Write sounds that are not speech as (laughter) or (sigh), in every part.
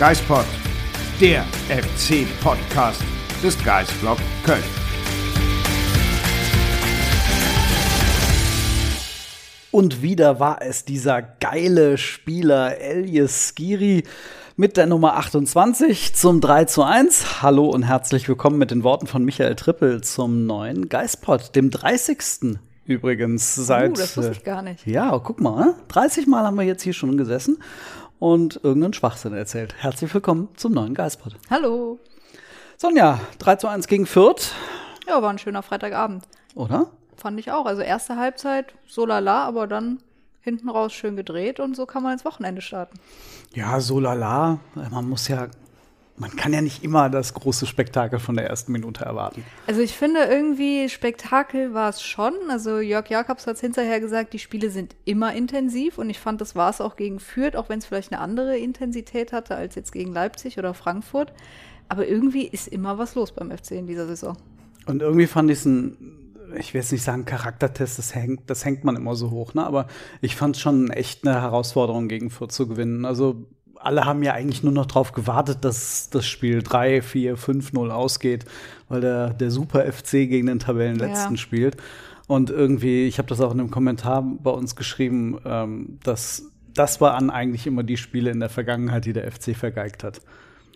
Geispod, der FC-Podcast des Geisblog Köln. Und wieder war es dieser geile Spieler Elias Skiri mit der Nummer 28 zum 3 zu 1. Hallo und herzlich willkommen mit den Worten von Michael Trippel zum neuen Geistpod, dem 30. übrigens seit. Uh, das wusste ich gar nicht. Ja, guck mal, ne? 30 Mal haben wir jetzt hier schon gesessen und irgendeinen Schwachsinn erzählt. Herzlich willkommen zum neuen Geistpod. Hallo. Sonja, 3 zu 1 gegen Fürth, Ja, war ein schöner Freitagabend. oder? Fand ich auch. Also erste Halbzeit so lala, aber dann hinten raus schön gedreht und so kann man ins Wochenende starten. Ja, so lala. Man muss ja, man kann ja nicht immer das große Spektakel von der ersten Minute erwarten. Also ich finde irgendwie Spektakel war es schon. Also Jörg Jakobs hat hinterher gesagt, die Spiele sind immer intensiv und ich fand, das war es auch gegen Fürth, auch wenn es vielleicht eine andere Intensität hatte als jetzt gegen Leipzig oder Frankfurt. Aber irgendwie ist immer was los beim FC in dieser Saison. Und irgendwie fand ich es ein, ich will jetzt nicht sagen Charaktertest, das hängt, das hängt man immer so hoch, ne? aber ich fand es schon echt eine Herausforderung, gegen Fürth zu gewinnen. Also alle haben ja eigentlich nur noch darauf gewartet, dass das Spiel 3, 4, 5-0 ausgeht, weil der, der Super FC gegen den Tabellenletzten Ja. spielt. Und irgendwie, ich habe das auch in einem Kommentar bei uns geschrieben, ähm, dass das waren eigentlich immer die Spiele in der Vergangenheit, die der FC vergeigt hat.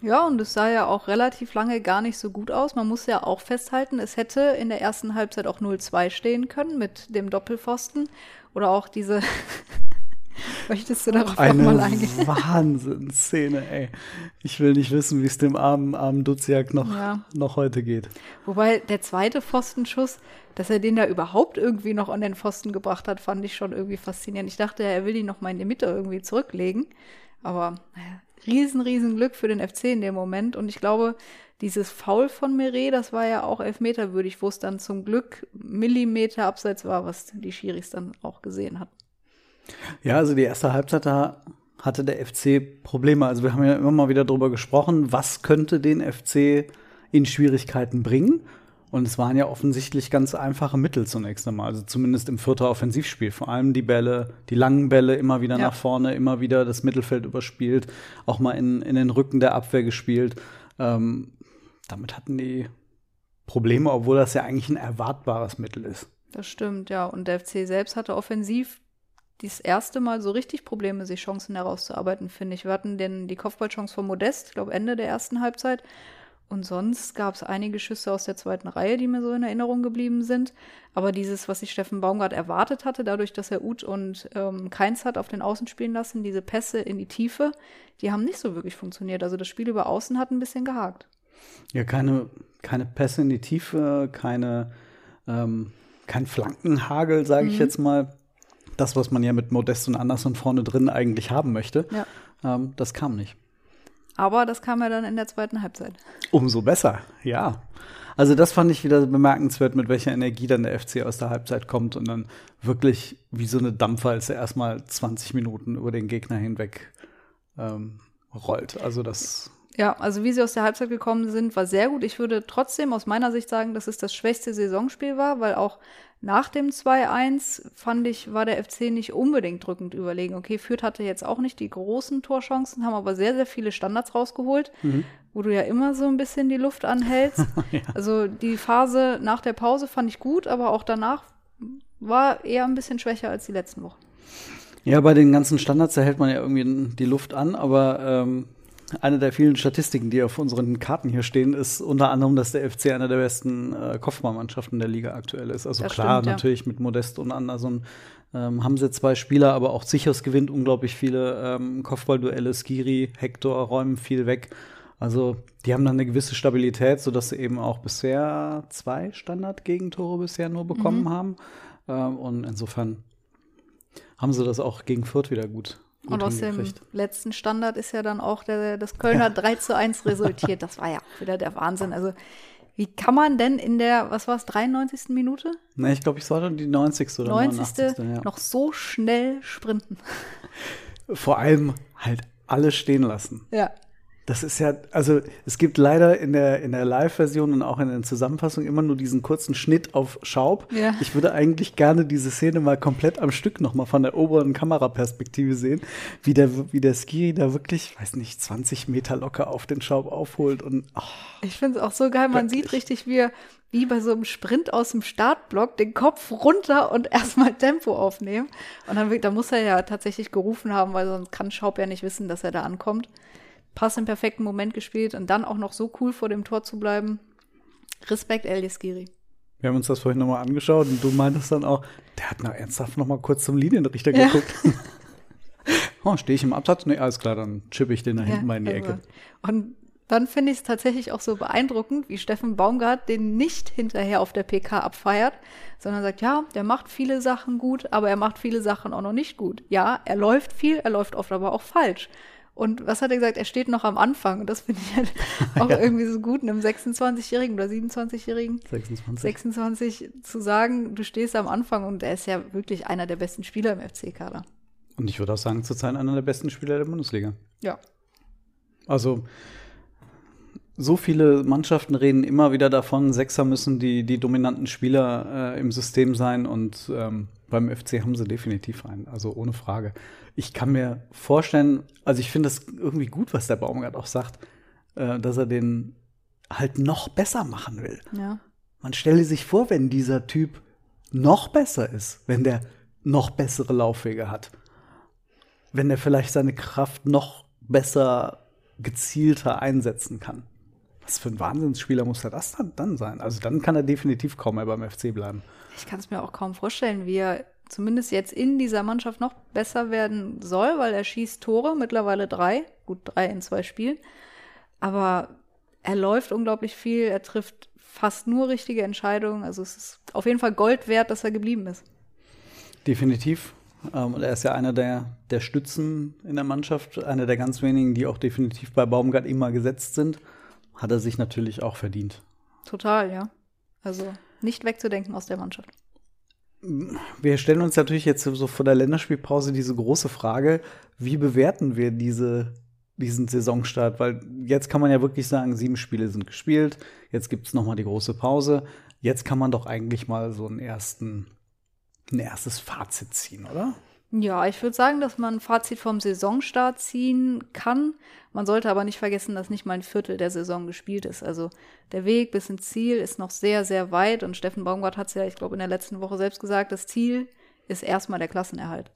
Ja, und es sah ja auch relativ lange gar nicht so gut aus. Man muss ja auch festhalten, es hätte in der ersten Halbzeit auch 0-2 stehen können mit dem Doppelpfosten. Oder auch diese. Möchtest du darauf Eine nochmal eingehen? (laughs) Wahnsinnsszene, ey. Ich will nicht wissen, wie es dem armen, armen Duziak noch, Ja. noch heute geht. Wobei der zweite Pfostenschuss, dass er den da überhaupt irgendwie noch an den Pfosten gebracht hat, fand ich schon irgendwie faszinierend. Ich dachte, er will ihn noch mal in die Mitte irgendwie zurücklegen. Aber naja, riesen, riesen Glück für den FC in dem Moment. Und ich glaube, dieses Foul von Meret, das war ja auch elfmeterwürdig, wo es dann zum Glück Millimeter abseits war, was die Schiris dann auch gesehen hatten. Ja, also die erste Halbzeit, da hatte der FC Probleme. Also wir haben ja immer mal wieder drüber gesprochen, was könnte den FC in Schwierigkeiten bringen. Und es waren ja offensichtlich ganz einfache Mittel zunächst einmal. Also zumindest im vierten Offensivspiel. Vor allem die Bälle, die langen Bälle immer wieder Ja. nach vorne, immer wieder das Mittelfeld überspielt, auch mal in, in den Rücken der Abwehr gespielt. Ähm, damit hatten die Probleme, obwohl das ja eigentlich ein erwartbares Mittel ist. Das stimmt, ja. Und der FC selbst hatte offensiv das erste Mal so richtig Probleme, sich Chancen herauszuarbeiten, finde ich. Wir hatten den, die Kopfballchance von Modest, ich glaube Ende der ersten Halbzeit. Und sonst gab es einige Schüsse aus der zweiten Reihe, die mir so in Erinnerung geblieben sind. Aber dieses, was sich Steffen Baumgart erwartet hatte, dadurch, dass er Uth und ähm, Keins hat auf den Außen spielen lassen, diese Pässe in die Tiefe, die haben nicht so wirklich funktioniert. Also das Spiel über Außen hat ein bisschen gehakt. Ja, keine, keine Pässe in die Tiefe, keine, ähm, kein Flankenhagel, sage ich jetzt mal. Das, was man ja mit Modest und Anderson vorne drin eigentlich haben möchte, Ja. ähm, das kam nicht. Aber das kam ja dann in der zweiten Halbzeit. Umso besser, ja. Also das fand ich wieder bemerkenswert, mit welcher Energie dann der FC aus der Halbzeit kommt und dann wirklich wie so eine Dampfer, als er erstmal 20 Minuten über den Gegner hinweg ähm, rollt. Also das Ja, also wie sie aus der Halbzeit gekommen sind, war sehr gut. Ich würde trotzdem aus meiner Sicht sagen, dass es das schwächste Saisonspiel war, weil auch nach dem 2-1 fand ich, war der FC nicht unbedingt drückend überlegen. Okay, Fürth hatte jetzt auch nicht die großen Torchancen, haben aber sehr, sehr viele Standards rausgeholt, wo du ja immer so ein bisschen die Luft anhältst. (laughs) Also die Phase nach der Pause fand ich gut, aber auch danach war eher ein bisschen schwächer als die letzten Wochen. Ja, bei den ganzen Standards, da hält man ja irgendwie die Luft an, aber ähm, eine der vielen Statistiken, die auf unseren Karten hier stehen, ist unter anderem, dass der FC einer der besten äh, Kopfballmannschaften der Liga aktuell ist. Also Das klar, stimmt, ja. natürlich mit Modest und Anderson ähm, haben sie zwei Spieler, aber auch Sichers gewinnt unglaublich viele ähm, Kopfballduelle. Skiri, Hector räumen viel weg. Also die haben dann eine gewisse Stabilität, sodass sie eben auch bisher zwei Standard-Gegentore bisher nur bekommen Mhm. haben. Ähm, und insofern haben sie das auch gegen Fürth wieder gut, gut Und aus dem letzten Standard ist ja dann auch der, das Kölner 3 (laughs) zu 1 resultiert. Das war ja wieder der Wahnsinn. Also, wie kann man denn in der, was war es, 93. Minute? Ne, ich glaube, ich sollte die 90. oder 90. 89. Ja. noch so schnell sprinten? Vor allem halt alle stehen lassen. Ja. Das ist ja, also es gibt leider in der, in der Live-Version und auch in den Zusammenfassungen immer nur diesen kurzen Schnitt auf Schaub. Ja. Ich würde eigentlich gerne diese Szene mal komplett am Stück nochmal von der oberen Kameraperspektive sehen, wie der, wie der Skiri da wirklich, weiß nicht, 20 Meter locker auf den Schaub aufholt und ach, Ich finde es auch so geil. Man sieht richtig, wie er wie bei so einem Sprint aus dem Startblock den Kopf runter und (laughs) erstmal Tempo aufnehmen. Und dann, wird- da muss er ja tatsächlich gerufen haben, weil sonst kann Schaub ja nicht wissen, dass er da ankommt. Pass im perfekten Moment gespielt und dann auch noch so cool vor dem Tor zu bleiben. Respekt, Elias Giri. wir haben uns das vorhin nochmal angeschaut und du meintest dann auch, der hat noch ernsthaft nochmal kurz zum Linienrichter Ja. geguckt. (laughs) oh, stehe ich im Absatz? Nee, alles klar, dann chippe ich den da hinten mal in die also, Ecke. Und dann finde ich es tatsächlich auch so beeindruckend, wie Steffen Baumgart den nicht hinterher auf der PK abfeiert, sondern sagt, ja, der macht viele Sachen gut, aber er macht viele Sachen auch noch nicht gut. Ja, er läuft viel, er läuft oft aber auch falsch. Und was hat er gesagt? Er steht noch am Anfang. Und das finde ich halt (laughs) auch irgendwie so gut, einem 26-Jährigen oder 27-Jährigen 26. 26 zu sagen, du stehst am Anfang und er ist ja wirklich einer der besten Spieler im FC-Kader. Und ich würde auch sagen, zurzeit einer der besten Spieler der Bundesliga. Ja. Also so viele Mannschaften reden immer wieder davon, Sechser müssen die, die dominanten Spieler äh, im System sein und ähm, beim FC haben sie definitiv einen, also ohne Frage. Ich kann mir vorstellen, also ich finde es irgendwie gut, was der Baumgart auch sagt, äh, dass er den halt noch besser machen will. Ja. Man stelle sich vor, wenn dieser Typ noch besser ist, wenn der noch bessere Laufwege hat, wenn er vielleicht seine Kraft noch besser gezielter einsetzen kann. Was für ein Wahnsinnsspieler muss er das dann, dann sein? Also dann kann er definitiv kaum mehr beim FC bleiben. Ich kann es mir auch kaum vorstellen, wie er zumindest jetzt in dieser Mannschaft noch besser werden soll, weil er schießt Tore, mittlerweile drei, gut drei in zwei Spielen. Aber er läuft unglaublich viel, er trifft fast nur richtige Entscheidungen. Also es ist auf jeden Fall Gold wert, dass er geblieben ist. Definitiv. Ähm, und er ist ja einer der, der Stützen in der Mannschaft, einer der ganz wenigen, die auch definitiv bei Baumgart immer gesetzt sind. Hat er sich natürlich auch verdient. Total, ja. Also nicht wegzudenken aus der Mannschaft. Wir stellen uns natürlich jetzt so vor der Länderspielpause diese große Frage, wie bewerten wir diese, diesen Saisonstart? Weil jetzt kann man ja wirklich sagen, sieben Spiele sind gespielt, jetzt gibt es nochmal die große Pause. Jetzt kann man doch eigentlich mal so einen ersten, ein erstes Fazit ziehen, oder? Ja, ich würde sagen, dass man ein Fazit vom Saisonstart ziehen kann. Man sollte aber nicht vergessen, dass nicht mal ein Viertel der Saison gespielt ist. Also der Weg bis ins Ziel ist noch sehr, sehr weit. Und Steffen Baumgart hat es ja, ich glaube, in der letzten Woche selbst gesagt, das Ziel ist erstmal der Klassenerhalt.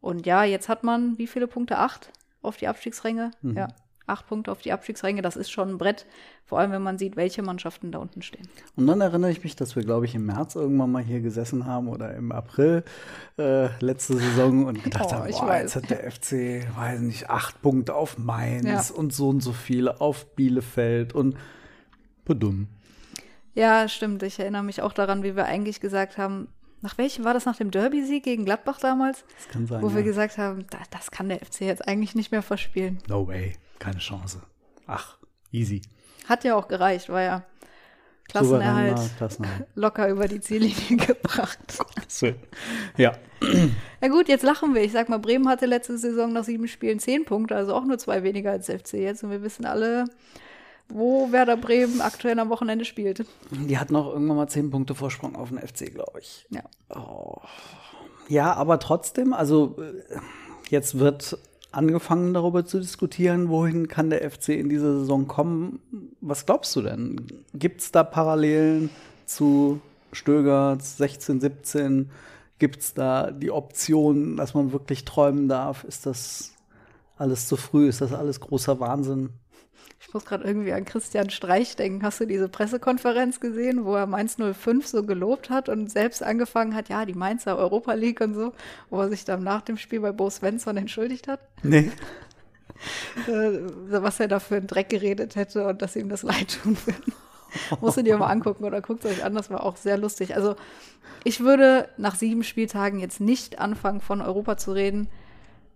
Und ja, jetzt hat man wie viele Punkte? Acht auf die Abstiegsränge? Ja, acht Punkte auf die Abstiegsränge. Das ist schon ein Brett. Vor allem, wenn man sieht, welche Mannschaften da unten stehen. Und dann erinnere ich mich, dass wir, glaube ich, im März irgendwann mal hier gesessen haben oder im April äh, letzte Saison und gedacht Oh, haben, ich boah, weiß. jetzt hat der FC, weiß nicht, acht Punkte auf Mainz Ja. und so und so viele auf Bielefeld und bedumm. Ja, stimmt. Ich erinnere mich auch daran, wie wir eigentlich gesagt haben, nach welchem war das nach dem Derby-Sieg gegen Gladbach damals? Das kann sein. Wo wir ja. gesagt haben, da, das kann der FC jetzt eigentlich nicht mehr verspielen. No way, keine Chance. Ach, easy. Hat ja auch gereicht, war ja Klassenerhalt Klassenerhalt. (laughs) locker über die Ziellinie (laughs) gebracht. Ja, Na gut, jetzt lachen wir. Ich sag mal, Bremen hatte letzte Saison nach sieben Spielen zehn Punkte, also auch nur zwei weniger als FC jetzt. Und wir wissen alle, wo Werder Bremen aktuell am Wochenende spielt. die hatten auch irgendwann mal zehn Punkte Vorsprung auf den FC, glaube ich. Ja. Ja, aber trotzdem, also äh, jetzt wird angefangen darüber zu diskutieren, wohin kann der FC in dieser Saison kommen. Was glaubst du denn? Gibt es da Parallelen zu Stögerts 16, 17? Gibt es da die Option, dass man wirklich träumen darf? Ist das alles zu früh? Ist das alles großer Wahnsinn? Ich muss gerade irgendwie an Christian Streich denken. Hast du diese Pressekonferenz gesehen, wo er Mainz 05 so gelobt hat und selbst angefangen hat, ja, die Mainzer Europa League und so, wo er sich dann nach dem Spiel bei Bo Svensson entschuldigt hat? Nee. (laughs) äh, was er da für einen Dreck geredet hätte und dass ihm das (laughs) leid tun würde. Musst du dir mal angucken oder guckt euch an, das war auch sehr lustig. Also ich würde nach sieben Spieltagen jetzt nicht anfangen, von Europa zu reden.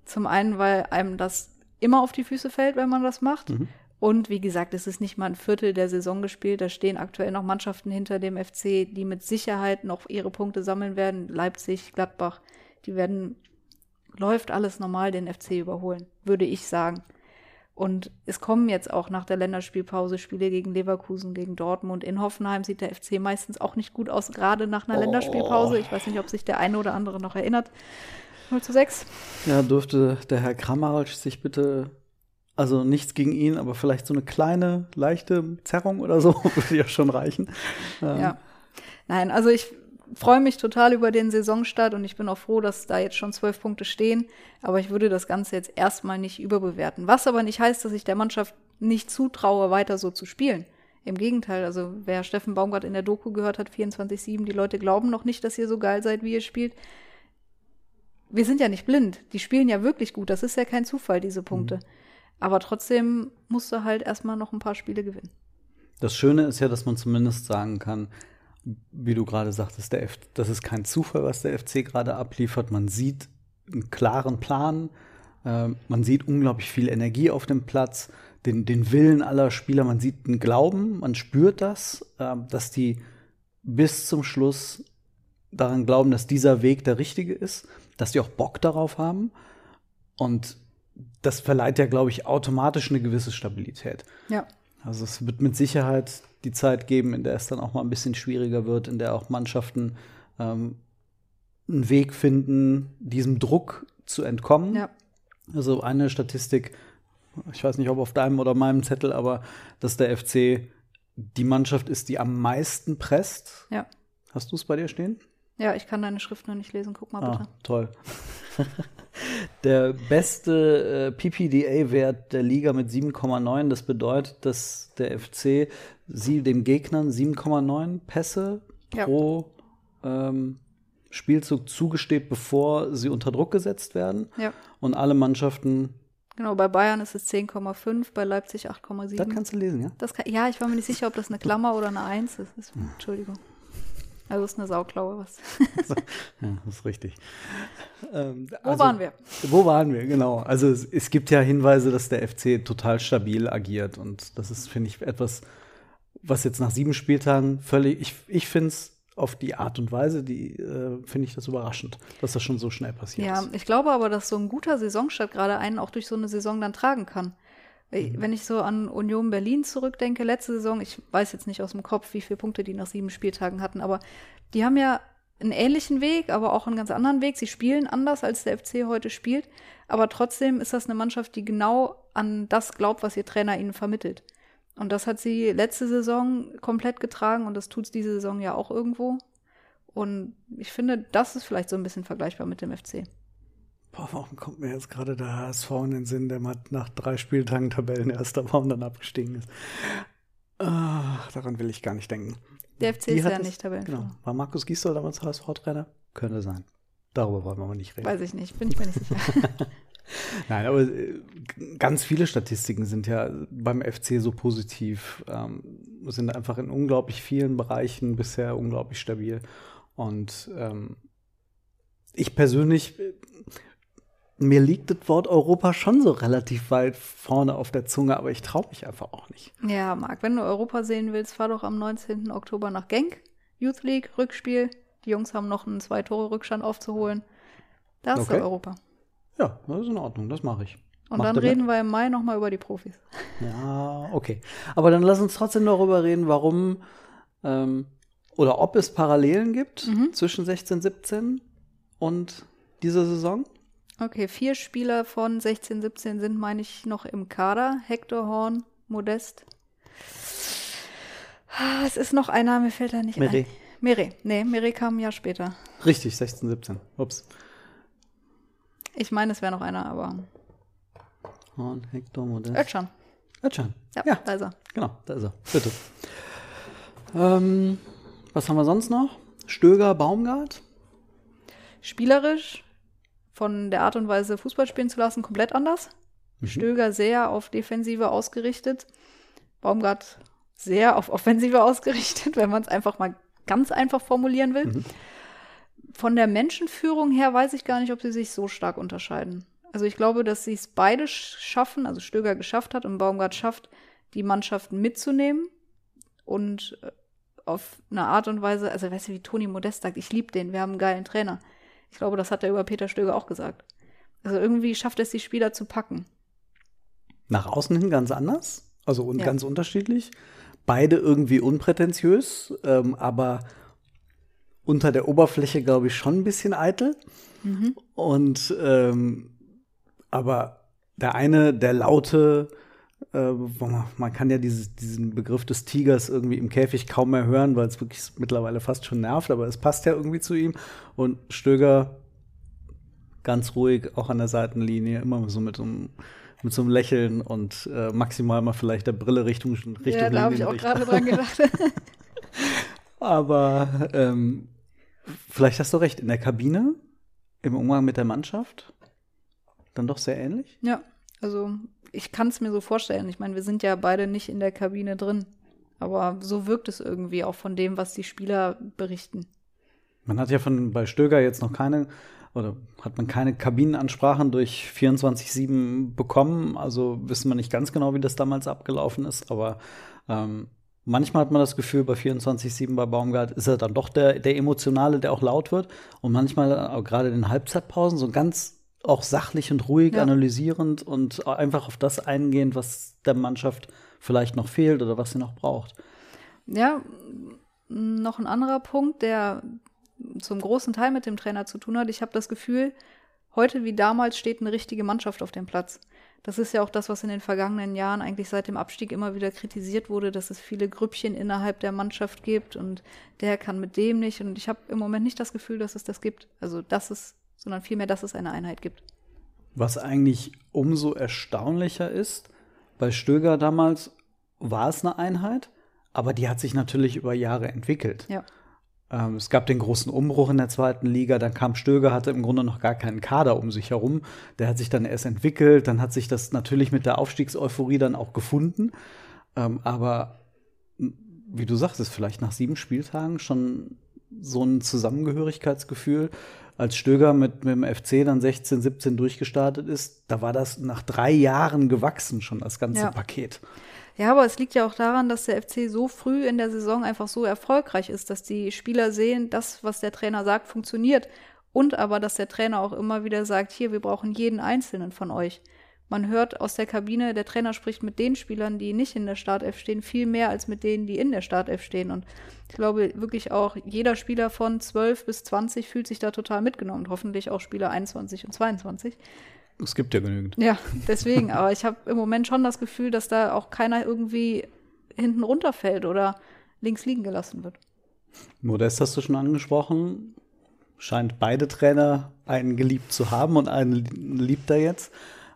Zum einen, weil einem das immer auf die Füße fällt, wenn man das macht. Mhm. Und wie gesagt, es ist nicht mal ein Viertel der Saison gespielt. Da stehen aktuell noch Mannschaften hinter dem FC, die mit Sicherheit noch ihre Punkte sammeln werden. Leipzig, Gladbach, die werden, läuft alles normal den FC überholen, würde ich sagen. Und es kommen jetzt auch nach der Länderspielpause Spiele gegen Leverkusen, gegen Dortmund. In Hoffenheim sieht der FC meistens auch nicht gut aus, gerade nach einer oh. Länderspielpause. Ich weiß nicht, ob sich der eine oder andere noch erinnert. 0 zu 6. Ja, dürfte der Herr Kramaric sich bitte, also nichts gegen ihn, aber vielleicht so eine kleine, leichte Zerrung oder so, (laughs) würde ja schon reichen. Ja. Nein, also ich freue mich total über den Saisonstart und ich bin auch froh, dass da jetzt schon zwölf Punkte stehen. Aber ich würde das Ganze jetzt erstmal nicht überbewerten. Was aber nicht heißt, dass ich der Mannschaft nicht zutraue, weiter so zu spielen. Im Gegenteil, also wer Steffen Baumgart in der Doku gehört hat, 24-7, die Leute glauben noch nicht, dass ihr so geil seid, wie ihr spielt. Wir sind ja nicht blind. Die spielen ja wirklich gut. Das ist ja kein Zufall, diese Punkte. Mhm. Aber trotzdem musst du halt erstmal noch ein paar Spiele gewinnen. Das Schöne ist ja, dass man zumindest sagen kann, wie du gerade sagtest, der F das ist kein Zufall, was der FC gerade abliefert. Man sieht einen klaren Plan, äh, man sieht unglaublich viel Energie auf dem Platz, den, den Willen aller Spieler, man sieht einen Glauben, man spürt das, äh, dass die bis zum Schluss daran glauben, dass dieser Weg der richtige ist, dass die auch Bock darauf haben. Und das verleiht ja, glaube ich, automatisch eine gewisse Stabilität. Ja. Also es wird mit Sicherheit die Zeit geben, in der es dann auch mal ein bisschen schwieriger wird, in der auch Mannschaften ähm, einen Weg finden, diesem Druck zu entkommen. Ja. Also eine Statistik, ich weiß nicht, ob auf deinem oder meinem Zettel, aber dass der FC die Mannschaft ist, die am meisten presst. Ja. Hast du es bei dir stehen? Ja, ich kann deine Schrift noch nicht lesen. Guck mal bitte. Ah, toll. (laughs) der beste äh, PPDA-Wert der Liga mit 7,9. Das bedeutet, dass der FC sie dem Gegnern 7,9 Pässe ja. pro ähm, Spielzug zugesteht, bevor sie unter Druck gesetzt werden. Ja. Und alle Mannschaften. Genau, bei Bayern ist es 10,5, bei Leipzig 8,7. Das kannst du lesen, ja? Das kann, ja, ich war mir nicht sicher, ob das eine Klammer oder eine 1 ist. ist Entschuldigung. Also ist eine Sauklaue was. ja, das ist richtig. Ähm, wo also, waren wir? Wo waren wir, genau. Also es, es, gibt ja Hinweise, dass der FC total stabil agiert und das ist, finde ich, etwas, was jetzt nach sieben Spieltagen völlig, ich, ich finde es auf die Art und Weise, die äh, finde ich das überraschend, dass das schon so schnell passiert ja, ist. Ja, ich glaube aber, dass so ein guter Saisonstart gerade einen auch durch so eine Saison dann tragen kann. Mhm. Wenn ich so an Union Berlin zurückdenke, letzte Saison, ich weiß jetzt nicht aus dem Kopf, wie viele Punkte die nach sieben Spieltagen hatten, aber die haben ja einen ähnlichen Weg, aber auch einen ganz anderen Weg. Sie spielen anders, als der FC heute spielt, aber trotzdem ist das eine Mannschaft, die genau an das glaubt, was ihr Trainer ihnen vermittelt. Und das hat sie letzte Saison komplett getragen und das tut es diese Saison ja auch irgendwo. Und ich finde, das ist vielleicht so ein bisschen vergleichbar mit dem FC. Boah, warum kommt mir jetzt gerade der HSV in den Sinn, der mal nach drei Spieltagen Tabellenerster war und dann abgestiegen ist? Ach, daran will ich gar nicht denken. Der FC ist ja nicht Tabellenführer. Genau. War Markus Gisdol damals HSV-Trainer? Könnte sein. Darüber wollen wir aber nicht reden. Weiß ich nicht, bin ich mir nicht sicher. (laughs) Nein, aber äh, ganz viele Statistiken sind ja beim FC so positiv, ähm, sind einfach in unglaublich vielen Bereichen bisher unglaublich stabil. Und ähm, ich persönlich mir liegt das Wort Europa schon so relativ weit vorne auf der Zunge, aber ich traue mich einfach auch nicht. Ja, Marc, wenn du Europa sehen willst, fahr doch am 19. Oktober nach Genk, Youth League, Rückspiel. Die Jungs haben noch einen Zwei-Tore-Rückstand aufzuholen. Da ist okay. Europa. Ja, das ist in Ordnung, das mache ich. Und Mach dann reden mit? wir im Mai nochmal über die Profis. Ja, okay. Aber dann lass uns trotzdem darüber reden, warum ähm, oder ob es Parallelen gibt mhm. zwischen 16, 17 und dieser Saison. Okay, vier Spieler von 16, 17 sind, meine ich, noch im Kader. Hector Horn, Modest. Ah, es ist noch einer, mir fällt da nicht Mire. ein. Mire. Nee, Mire kam ein Jahr später. Richtig, 16, 17. Ups. Ich meine, es wäre noch einer, aber. Horn, Hector, Modest. Özcan. Özcan. Ja, ja, da ist er. Genau, da ist er. Bitte. ähm, was haben wir sonst noch? Stöger, Baumgart. Spielerisch von der Art und Weise, Fußball spielen zu lassen, komplett anders. Stöger sehr auf Defensive ausgerichtet. Baumgart sehr auf Offensive ausgerichtet, (laughs) wenn man es einfach mal ganz einfach formulieren will. Mhm. Von der Menschenführung her weiß ich gar nicht, ob sie sich so stark unterscheiden. Also ich glaube, dass sie es beide sch- schaffen, also Stöger geschafft hat und Baumgart schafft, die Mannschaften mitzunehmen und äh, auf eine Art und Weise, also weißt du, wie Toni Modest sagt, ich liebe den, wir haben einen geilen Trainer. Ich glaube, das hat er über Peter Stöger auch gesagt. Also irgendwie schafft es die Spieler zu packen. Nach außen hin ganz anders, also und Ja. ganz unterschiedlich. Beide irgendwie unprätentiös, ähm, aber unter der Oberfläche, glaube ich, schon ein bisschen eitel. Und ähm, aber der eine, der laute, äh, man, kann ja dieses, diesen Begriff des Tigers irgendwie im Käfig kaum mehr hören, weil es wirklich mittlerweile fast schon nervt, aber es passt ja irgendwie zu ihm. Und Stöger ganz ruhig, auch an der Seitenlinie, immer so mit so einem, mit so einem Lächeln und äh, maximal mal vielleicht der Brille Richtung, Richtung ja, da habe ich auch gerade dran gedacht. (laughs) Aber ähm, vielleicht hast du recht, in der Kabine, im Umgang mit der Mannschaft, dann doch sehr ähnlich. ja, also ich kann es mir so vorstellen. Ich meine, wir sind ja beide nicht in der Kabine drin. Aber so wirkt es irgendwie auch von dem, was die Spieler berichten. Man hat ja von bei Stöger jetzt noch keine oder hat man keine Kabinenansprachen durch 24-7 bekommen. Also wissen wir nicht ganz genau, wie das damals abgelaufen ist, aber ähm, manchmal hat man das Gefühl, bei 24-7 bei Baumgart ist er dann doch der, der Emotionale, der auch laut wird. Und manchmal, äh, gerade in den Halbzeitpausen, so ganz auch sachlich und ruhig Ja. analysierend und einfach auf das eingehend, was der Mannschaft vielleicht noch fehlt oder was sie noch braucht. Ja, noch ein anderer Punkt, der zum großen Teil mit dem Trainer zu tun hat. Ich habe das Gefühl, heute wie damals steht eine richtige Mannschaft auf dem Platz. Das ist ja auch das, was in den vergangenen Jahren eigentlich seit dem Abstieg immer wieder kritisiert wurde, dass es viele Grüppchen innerhalb der Mannschaft gibt und der kann mit dem nicht. Und ich habe im Moment nicht das Gefühl, dass es das gibt. Also, dass es, sondern vielmehr, dass es eine Einheit gibt. Was eigentlich umso erstaunlicher ist, bei Stöger damals war es eine Einheit, aber die hat sich natürlich über Jahre entwickelt. Ja. Ähm, es gab den großen Umbruch in der zweiten Liga, dann kam Stöger, hatte im Grunde noch gar keinen Kader um sich herum. Der hat sich dann erst entwickelt, dann hat sich das natürlich mit der Aufstiegseuphorie dann auch gefunden. Ähm, aber m, wie du sagtest, vielleicht nach sieben Spieltagen schon so ein Zusammengehörigkeitsgefühl. Als Stöger mit, mit dem FC dann 16, 17 durchgestartet ist, da war das nach drei Jahren gewachsen schon, das ganze Ja. Paket. Ja, aber es liegt ja auch daran, dass der FC so früh in der Saison einfach so erfolgreich ist, dass die Spieler sehen, das, was der Trainer sagt, funktioniert. Und aber, dass der Trainer auch immer wieder sagt, hier, wir brauchen jeden einzelnen von euch. Man hört aus der Kabine, der Trainer spricht mit den Spielern, die nicht in der Startelf stehen, viel mehr als mit denen, die in der Startelf stehen. Und ich glaube wirklich auch, jeder Spieler von 12 bis 20 fühlt sich da total mitgenommen. Und hoffentlich auch Spieler 21 und 22. Es gibt ja genügend. Ja, deswegen. Aber ich habe im Moment schon das Gefühl, dass da auch keiner irgendwie hinten runterfällt oder links liegen gelassen wird. Modest hast du schon angesprochen. Scheint beide Trainer einen geliebt zu haben und einen liebt er jetzt.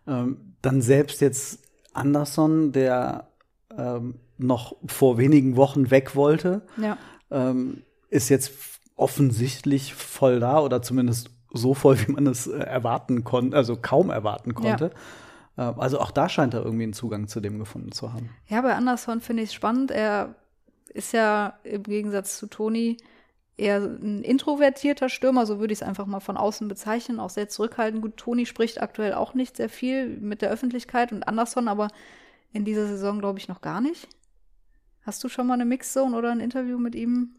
Ähm, dann selbst jetzt Anderson, der ähm, noch vor wenigen Wochen weg wollte, Ja. ähm, ist jetzt offensichtlich voll da oder zumindest so voll, wie man es äh, erwarten konnte, also kaum erwarten konnte. Ähm, also auch da scheint er irgendwie einen Zugang zu dem gefunden zu haben. Ja, bei Anderson finde ich es spannend. Er ist ja im Gegensatz zu Toni eher ein introvertierter Stürmer, so würde ich es einfach mal von außen bezeichnen, auch sehr zurückhaltend. Gut, Toni spricht aktuell auch nicht sehr viel mit der Öffentlichkeit und Anderson aber in dieser Saison, glaube ich, noch gar nicht. Hast du schon mal eine Mixzone oder ein Interview mit ihm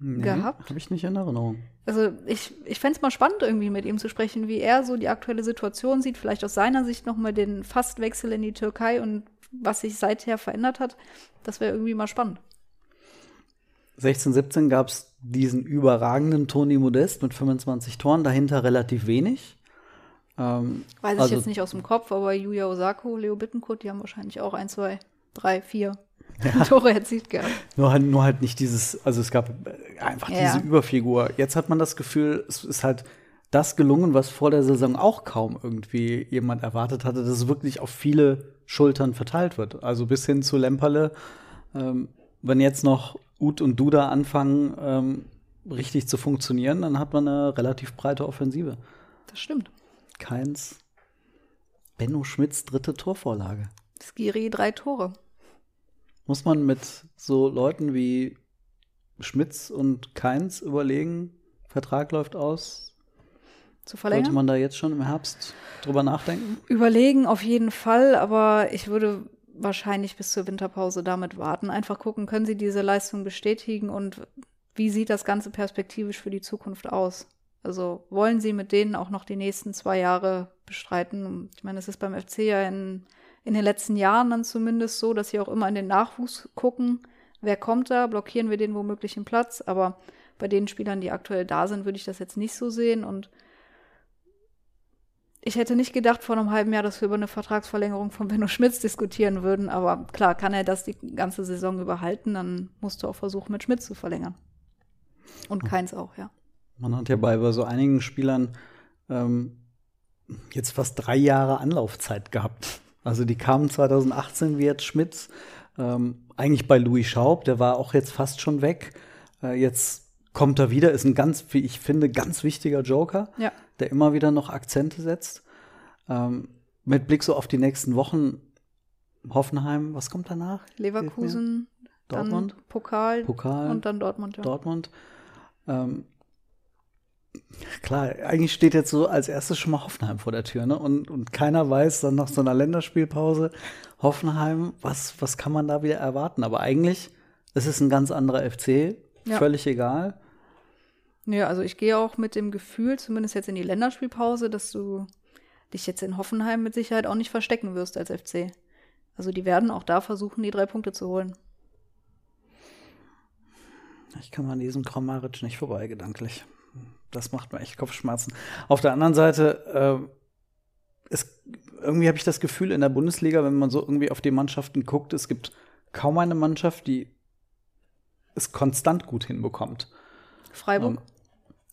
gehabt? Habe ich nicht in Erinnerung. Also ich, ich fände es mal spannend, irgendwie mit ihm zu sprechen, wie er so die aktuelle Situation sieht, vielleicht aus seiner Sicht nochmal den Fastwechsel in die Türkei und was sich seither verändert hat. Das wäre irgendwie mal spannend. 16, 17 gab es diesen überragenden Toni Modest mit 25 Toren, dahinter relativ wenig. Ähm, Weiß ich also- jetzt nicht aus dem Kopf, aber Yuya Osako, Leo Bittenkurt, die haben wahrscheinlich auch ein, zwei, drei, vier (laughs) Tore erzielt gehabt. Nur halt, nur halt nicht dieses, also es gab einfach Ja. diese Überfigur. Jetzt hat man das Gefühl, es ist halt das gelungen, was vor der Saison auch kaum irgendwie jemand erwartet hatte, dass es wirklich auf viele Schultern verteilt wird. Also bis hin zu Lemperle. Ähm, wenn jetzt noch Ut und Duda anfangen, ähm, richtig zu funktionieren, dann hat man eine relativ breite Offensive. Das stimmt. Keins Benno Schmidts dritte Torvorlage. Skiri drei Tore. Muss man mit so Leuten wie Schmitz und Keins überlegen, Vertrag läuft aus, Zu verlängern? sollte man da jetzt schon im Herbst drüber nachdenken? Überlegen auf jeden Fall, aber ich würde wahrscheinlich bis zur Winterpause damit warten. Einfach gucken, können sie diese Leistung bestätigen und wie sieht das Ganze perspektivisch für die Zukunft aus? Also wollen sie mit denen auch noch die nächsten zwei Jahre bestreiten? Ich meine, es ist beim FC ja in, in den letzten Jahren dann zumindest so, dass sie auch immer in den Nachwuchs gucken. Wer kommt da? Blockieren wir den womöglich einen Platz? Aber bei den Spielern, die aktuell da sind, würde ich das jetzt nicht so sehen und ich hätte nicht gedacht vor einem halben Jahr, dass wir über eine Vertragsverlängerung von Benno Schmitz diskutieren würden. Aber klar, kann er das die ganze Saison überhalten, dann musst du auch versuchen, mit Schmitz zu verlängern. Und keins auch, ja. Man hat ja bei, bei so einigen Spielern ähm, jetzt fast drei Jahre Anlaufzeit gehabt. Also die kamen 2018 wie jetzt Schmitz, ähm, eigentlich bei Louis Schaub, der war auch jetzt fast schon weg. Äh, jetzt kommt er wieder, ist ein ganz, wie ich finde, ganz wichtiger Joker, Ja. Der immer wieder noch Akzente setzt. Ähm, mit Blick so auf die nächsten Wochen, Hoffenheim, was kommt danach? Leverkusen, Dortmund? Pokal, Pokal, und dann Dortmund. Ja. Dortmund. Ähm, klar, eigentlich steht jetzt so als erstes schon mal Hoffenheim vor der Tür, ne? Und, und keiner weiß dann nach so einer Länderspielpause, Hoffenheim, was, was kann man da wieder erwarten? Aber eigentlich, es ist ein ganz anderer FC, Ja. völlig egal. Ja, also ich gehe auch mit dem Gefühl, zumindest jetzt in die Länderspielpause, dass du dich jetzt in Hoffenheim mit Sicherheit auch nicht verstecken wirst als FC. Also die werden auch da versuchen, die drei Punkte zu holen. Ich komme an diesem Kramaric nicht vorbei, gedanklich. Das macht mir echt Kopfschmerzen. Auf der anderen Seite, äh, es, irgendwie habe ich das Gefühl in der Bundesliga, wenn man so irgendwie auf die Mannschaften guckt, es gibt kaum eine Mannschaft, die es konstant gut hinbekommt. Freiburg, Ähm,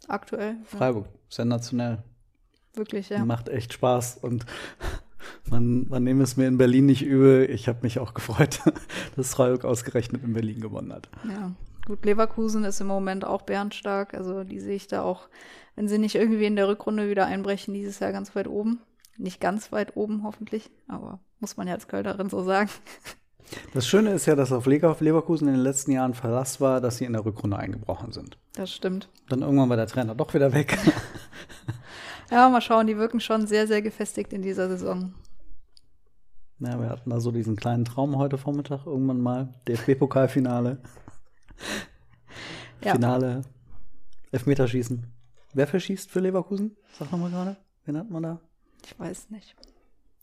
aktuell. Ja, Freiburg, sensationell. wirklich, ja. Macht echt Spaß und (laughs) man, man nehme es mir in Berlin nicht übel. Ich habe mich auch gefreut, (laughs) dass Freiburg ausgerechnet in Berlin gewonnen hat. Ja, gut, Leverkusen ist im Moment auch bärenstark. Also die sehe ich da auch, wenn sie nicht irgendwie in der Rückrunde wieder einbrechen, dieses Jahr ganz weit oben. Nicht ganz weit oben, hoffentlich, aber muss man ja als Kölnerin so sagen. (laughs) Das Schöne ist ja, dass auf Lever- Leverkusen in den letzten Jahren Verlass war, dass sie in der Rückrunde eingebrochen sind. Das stimmt. Dann irgendwann war der Trainer doch wieder weg. (laughs) Ja, mal schauen, die wirken schon sehr, sehr gefestigt in dieser Saison. ja, wir hatten da so diesen kleinen Traum heute Vormittag irgendwann mal. DFB-Pokalfinale. Ja. Finale. Elfmeterschießen. Wer verschießt für Leverkusen? Sag nochmal gerade. Wen hat man da? Ich weiß nicht.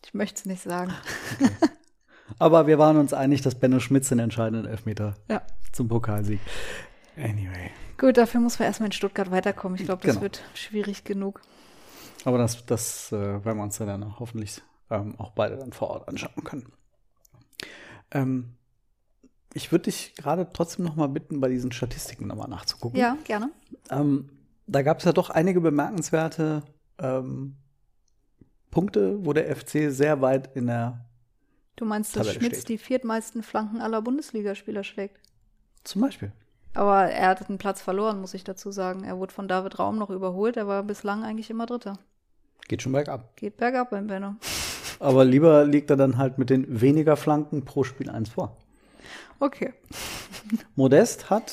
Ich möchte es nicht sagen. (laughs) Aber wir waren uns einig, dass Benno Schmitz den entscheidenden Elfmeter Ja. zum Pokalsieg. Anyway. Gut, dafür muss man erstmal in Stuttgart weiterkommen. Ich glaube, das Genau. wird schwierig genug. Aber das, das äh, werden wir uns ja dann hoffentlich ähm, auch beide dann vor Ort anschauen können. Ähm, ich würde dich gerade trotzdem noch mal bitten, bei diesen Statistiken nochmal nachzugucken. Ja, gerne. Ähm, da gab es ja doch einige bemerkenswerte ähm, Punkte, wo der FC sehr weit in der, Du meinst, dass Tabelle Schmitz steht. die viertmeisten Flanken aller Bundesligaspieler schlägt? zum Beispiel. Aber er hat einen Platz verloren, muss ich dazu sagen. Er wurde von David Raum noch überholt. Er war bislang eigentlich immer Dritter. Geht schon bergab. Geht bergab beim Benno. (laughs) Aber lieber liegt er dann halt mit den weniger Flanken pro Spiel eins vor. Okay. (laughs) Modest hat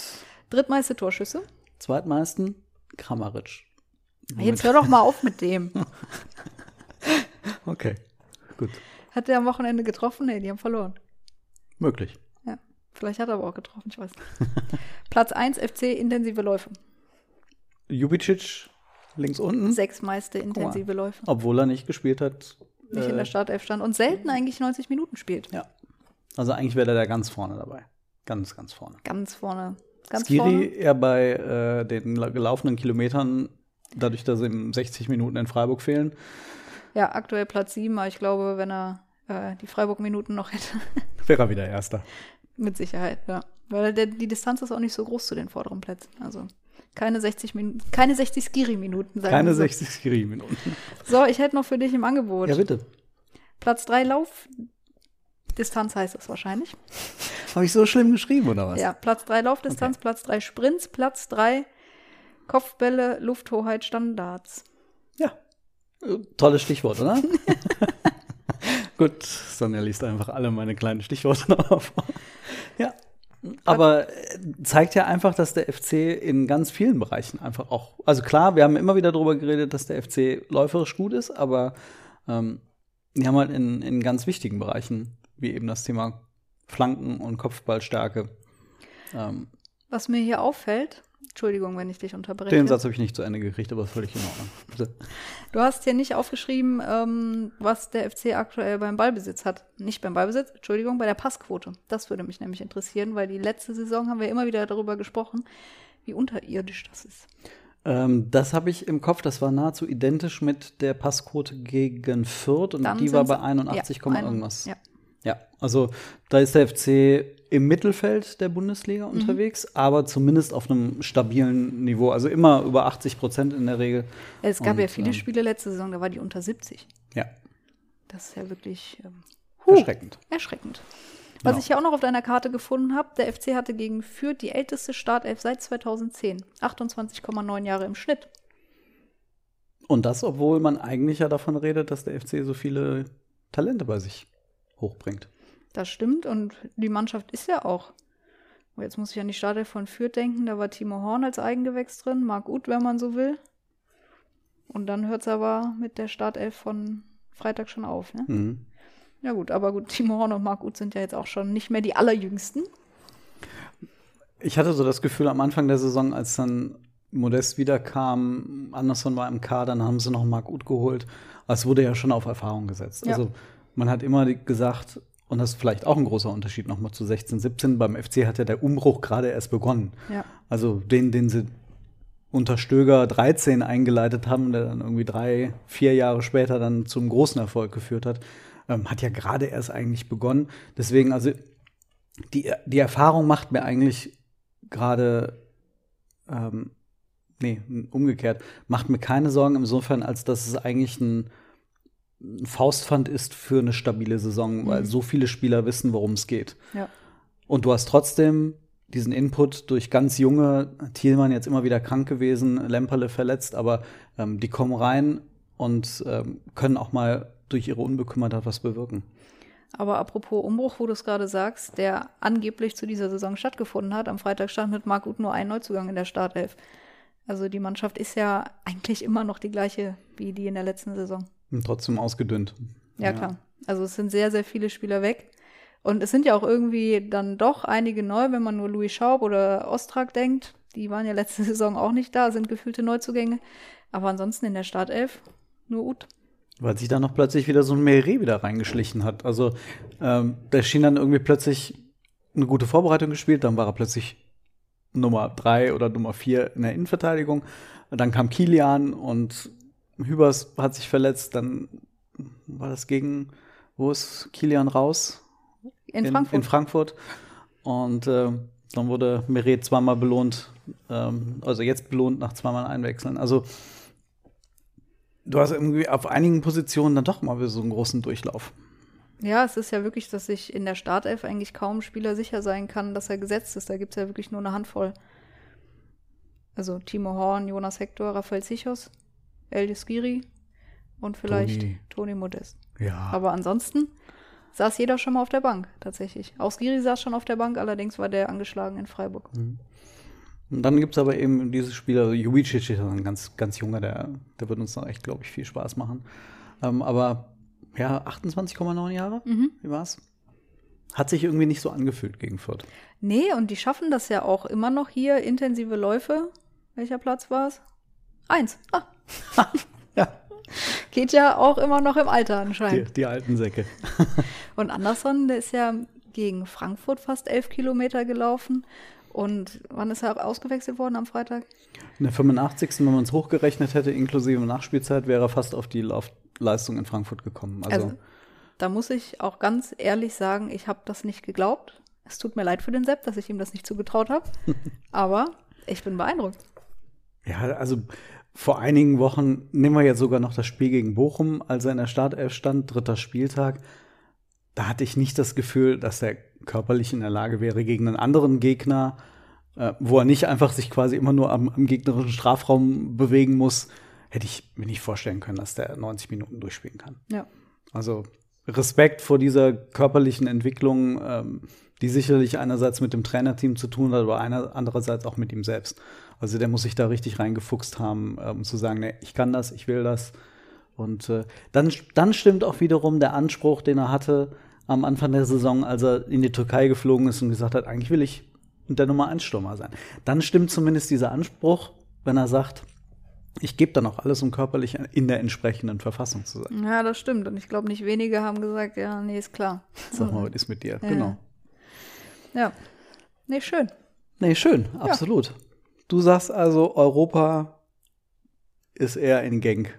Drittmeiste Torschüsse. zweitmeisten Kramaric. Jetzt hör doch mal auf mit dem. (laughs) Okay, gut. Hat der am Wochenende getroffen? Nee, die haben verloren. Möglich. Ja. Vielleicht hat er aber auch getroffen, ich weiß nicht. (laughs) Platz 1 FC intensive Läufe. Jubicic links unten, Sechsmeiste intensive Läufe. obwohl er nicht gespielt hat. Nicht in Äh, der Startelf stand und selten eigentlich 90 Minuten spielt. Ja. Also eigentlich wäre der da ganz vorne dabei. Ganz, ganz vorne. Ganz vorne. Ganz Skiri vorne. eher bei äh, den la- gelaufenen Kilometern, dadurch, dass ihm 60 Minuten in Freiburg fehlen. Ja, aktuell Platz 7, aber ich glaube, wenn er äh, die Freiburg-Minuten noch hätte, (laughs) Wäre er wieder Erster. mit Sicherheit, ja. Weil der, die Distanz ist auch nicht so groß zu den vorderen Plätzen. Also keine 60 Minuten, keine 60 Skiri-Minuten, Keine so. 60 Skiri-Minuten. (laughs) So, ich hätte noch für dich im Angebot. Ja, bitte. Platz 3 Lauf. Distanz heißt das wahrscheinlich. (laughs) Habe ich so schlimm geschrieben, oder was? Ja, Platz 3 Laufdistanz, Platz 3 Sprints, Platz 3 Kopfbälle, Lufthoheit, Standards. Ja. Tolles Stichwort, oder? Gut, Sonja liest einfach alle meine kleinen Stichworte auf. ja. Aber zeigt ja einfach, dass der FC in ganz vielen Bereichen einfach auch, also klar, wir haben immer wieder darüber geredet, dass der FC läuferisch gut ist, aber ähm, die haben halt in, in ganz wichtigen Bereichen, wie eben das Thema Flanken und Kopfballstärke. Ähm, Was mir hier auffällt, Entschuldigung, wenn ich dich unterbreche. Den Satz habe ich nicht zu Ende gekriegt, aber ist völlig in Ordnung. (laughs) Bitte. Du hast hier nicht aufgeschrieben, ähm, was der FC aktuell beim Ballbesitz hat. Nicht beim Ballbesitz, Entschuldigung, bei der Passquote. Das würde mich nämlich interessieren, weil die letzte Saison haben wir immer wieder darüber gesprochen, wie unterirdisch das ist. Ähm, das habe ich im Kopf, das war nahezu identisch mit der Passquote gegen Fürth und Dann die war bei 81, ja, irgendwas. Ja. Ja, also da ist der FC im Mittelfeld der Bundesliga mhm. unterwegs, aber zumindest auf einem stabilen Niveau. Also immer über 80 Prozent in der Regel. Es gab Und, ja viele ähm, Spiele letzte Saison, da war die unter 70. Ja. Das ist ja wirklich ähm, huh, erschreckend. Erschreckend. Was ja. ich ja auch noch auf deiner Karte gefunden habe, der FC hatte gegen Fürth die älteste Startelf seit 2010. 28,9 Jahre im Schnitt. Und das, obwohl man eigentlich ja davon redet, dass der FC so viele Talente bei sich hochbringt. Das stimmt und die Mannschaft ist ja auch. Jetzt muss ich an die Startelf von Fürth denken, da war Timo Horn als Eigengewächs drin, Marc Uth, wenn man so will. Und dann hört es aber mit der Startelf von Freitag schon auf. Ne? Mhm. Ja gut, aber gut, Timo Horn und Marc Uth sind ja jetzt auch schon nicht mehr die allerjüngsten. Ich hatte so das Gefühl am Anfang der Saison, als dann Modest wiederkam, Anderson war im Kader, dann haben sie noch Marc Uth geholt. Es wurde ja schon auf Erfahrung gesetzt. Ja. Also man hat immer gesagt, und das ist vielleicht auch ein großer Unterschied nochmal zu 16, 17. Beim FC hat ja der Umbruch gerade erst begonnen. Ja. Also den, den sie unter Stöger 13 eingeleitet haben, der dann irgendwie drei, vier Jahre später dann zum großen Erfolg geführt hat, ähm, hat ja gerade erst eigentlich begonnen. Deswegen, also die, die Erfahrung macht mir eigentlich gerade, ähm, nee, umgekehrt, macht mir keine Sorgen insofern, als dass es eigentlich ein ein Faustpfand ist für eine stabile Saison, weil mhm. so viele Spieler wissen, worum es geht. Ja. Und du hast trotzdem diesen Input durch ganz junge, Thielmann jetzt immer wieder krank gewesen, Lemperle verletzt, aber ähm, die kommen rein und ähm, können auch mal durch ihre Unbekümmertheit was bewirken. Aber apropos Umbruch, wo du es gerade sagst, der angeblich zu dieser Saison stattgefunden hat, am Freitag stand mit Marc Uth nur ein Neuzugang in der Startelf. Also die Mannschaft ist ja eigentlich immer noch die gleiche wie die in der letzten Saison. Und trotzdem ausgedünnt. Ja, ja, klar. Also es sind sehr, sehr viele Spieler weg. Und es sind ja auch irgendwie dann doch einige neu, wenn man nur Louis Schaub oder Ostrak denkt. Die waren ja letzte (laughs) Saison auch nicht da, sind gefühlte Neuzugänge. Aber ansonsten in der Startelf nur Ut. Weil sich da noch plötzlich wieder so ein Meret wieder reingeschlichen hat. Also ähm, der schien dann irgendwie plötzlich eine gute Vorbereitung gespielt, dann war er plötzlich Nummer drei oder Nummer vier in der Innenverteidigung. Dann kam Kilian und Hübers hat sich verletzt, dann war das gegen, wo ist Kilian raus? In, in Frankfurt. In Frankfurt. Und äh, dann wurde Meret zweimal belohnt, ähm, also jetzt belohnt nach zweimal Einwechseln. Also du hast irgendwie auf einigen Positionen dann doch mal so einen großen Durchlauf. Ja, es ist ja wirklich, dass sich in der Startelf eigentlich kaum Spieler sicher sein kann, dass er gesetzt ist. Da gibt es ja wirklich nur eine Handvoll. Also Timo Horn, Jonas Hector, Raphael Sichos. Eldis Giri und vielleicht Toni. Toni Modest. Ja. Aber ansonsten saß jeder schon mal auf der Bank, tatsächlich. Auch Skiri saß schon auf der Bank, allerdings war der angeschlagen in Freiburg. Mhm. Und dann gibt es aber eben diese Spieler, also Jubicic ist ein ganz, ganz junger, der, der wird uns noch echt, glaube ich, viel Spaß machen. Ähm, aber ja, 28,9 Jahre, mhm. wie war's? Hat sich irgendwie nicht so angefühlt gegen Fürth. Nee, und die schaffen das ja auch immer noch hier, intensive Läufe. Welcher Platz war es? Eins. Ah, (laughs) ja. Geht ja auch immer noch im Alter anscheinend. Die, die alten Säcke. (laughs) und Anderson, der ist ja gegen Frankfurt fast elf Kilometer gelaufen. Und wann ist er ausgewechselt worden am Freitag? In der 85. wenn man es hochgerechnet hätte, inklusive Nachspielzeit, wäre er fast auf die Laufleistung in Frankfurt gekommen. Also, also da muss ich auch ganz ehrlich sagen, ich habe das nicht geglaubt. Es tut mir leid für den Sepp, dass ich ihm das nicht zugetraut habe. (laughs) aber ich bin beeindruckt. Ja, also vor einigen Wochen, nehmen wir jetzt sogar noch das Spiel gegen Bochum, als er in der Startelf stand, dritter Spieltag, da hatte ich nicht das Gefühl, dass er körperlich in der Lage wäre, gegen einen anderen Gegner, äh, wo er nicht einfach sich quasi immer nur am, am, gegnerischen Strafraum bewegen muss, hätte ich mir nicht vorstellen können, dass der 90 Minuten durchspielen kann. Ja. Also Respekt vor dieser körperlichen Entwicklung, ähm, die sicherlich einerseits mit dem Trainerteam zu tun hat, aber einer, andererseits auch mit ihm selbst. Also der muss sich da richtig reingefuchst haben, um zu sagen, nee, ich kann das, ich will das. Und äh, dann, dann stimmt auch wiederum der Anspruch, den er hatte am Anfang der Saison, als er in die Türkei geflogen ist und gesagt hat, eigentlich will ich der Nummer 1 Stürmer sein. Dann stimmt zumindest dieser Anspruch, wenn er sagt, ich gebe dann auch alles, um körperlich in der entsprechenden Verfassung zu sein. Ja, das stimmt. Und ich glaube, nicht wenige haben gesagt, ja, nee, ist klar. Sag mal, was ist mit dir? (laughs) Ja. Genau. Ja. Nee, schön. Nee, schön, absolut. Ja. Du sagst also, Europa ist eher in Gang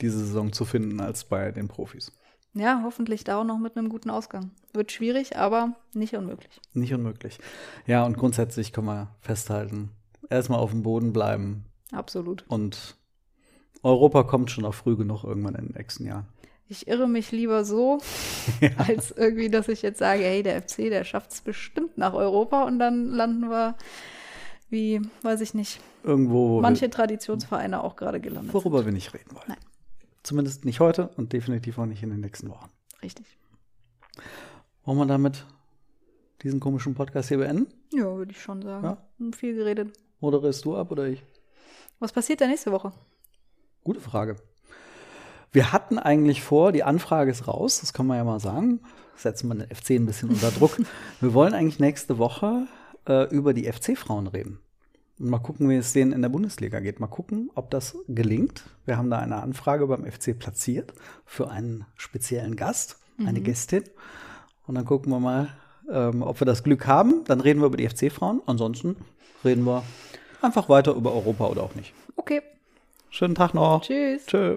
diese Saison zu finden als bei den Profis. Ja, hoffentlich da auch noch mit einem guten Ausgang. Wird schwierig, aber nicht unmöglich. Nicht unmöglich. Ja, und grundsätzlich kann man festhalten, erstmal auf dem Boden bleiben. Absolut. Und Europa kommt schon auch früh genug irgendwann in den nächsten Jahren. Ich irre mich lieber so, (laughs) ja. als irgendwie, dass ich jetzt sage, hey, der FC, der schafft es bestimmt nach Europa und dann landen wir wie, weiß ich nicht, irgendwo. Manche Traditionsvereine auch gerade gelandet. Worüber sind. wir nicht reden wollen. Nein. Zumindest nicht heute und definitiv auch nicht in den nächsten Wochen. Richtig. Wollen wir damit diesen komischen Podcast hier beenden? Ja, würde ich schon sagen. Ja? Viel geredet. Moderierst du ab oder ich? Was passiert da nächste Woche? Gute Frage. Wir hatten eigentlich vor, die Anfrage ist raus, das kann man ja mal sagen. Setzen wir den FC ein bisschen unter Druck. (laughs) wir wollen eigentlich nächste Woche äh, über die FC-Frauen reden. Und mal gucken, wie es denen in der Bundesliga geht. Mal gucken, ob das gelingt. Wir haben da eine Anfrage beim FC platziert für einen speziellen Gast, mhm. eine Gästin. Und dann gucken wir mal, ähm, ob wir das Glück haben. Dann reden wir über die FC-Frauen. Ansonsten reden wir einfach weiter über Europa oder auch nicht. Okay. Schönen Tag noch. Tschüss. Tschö.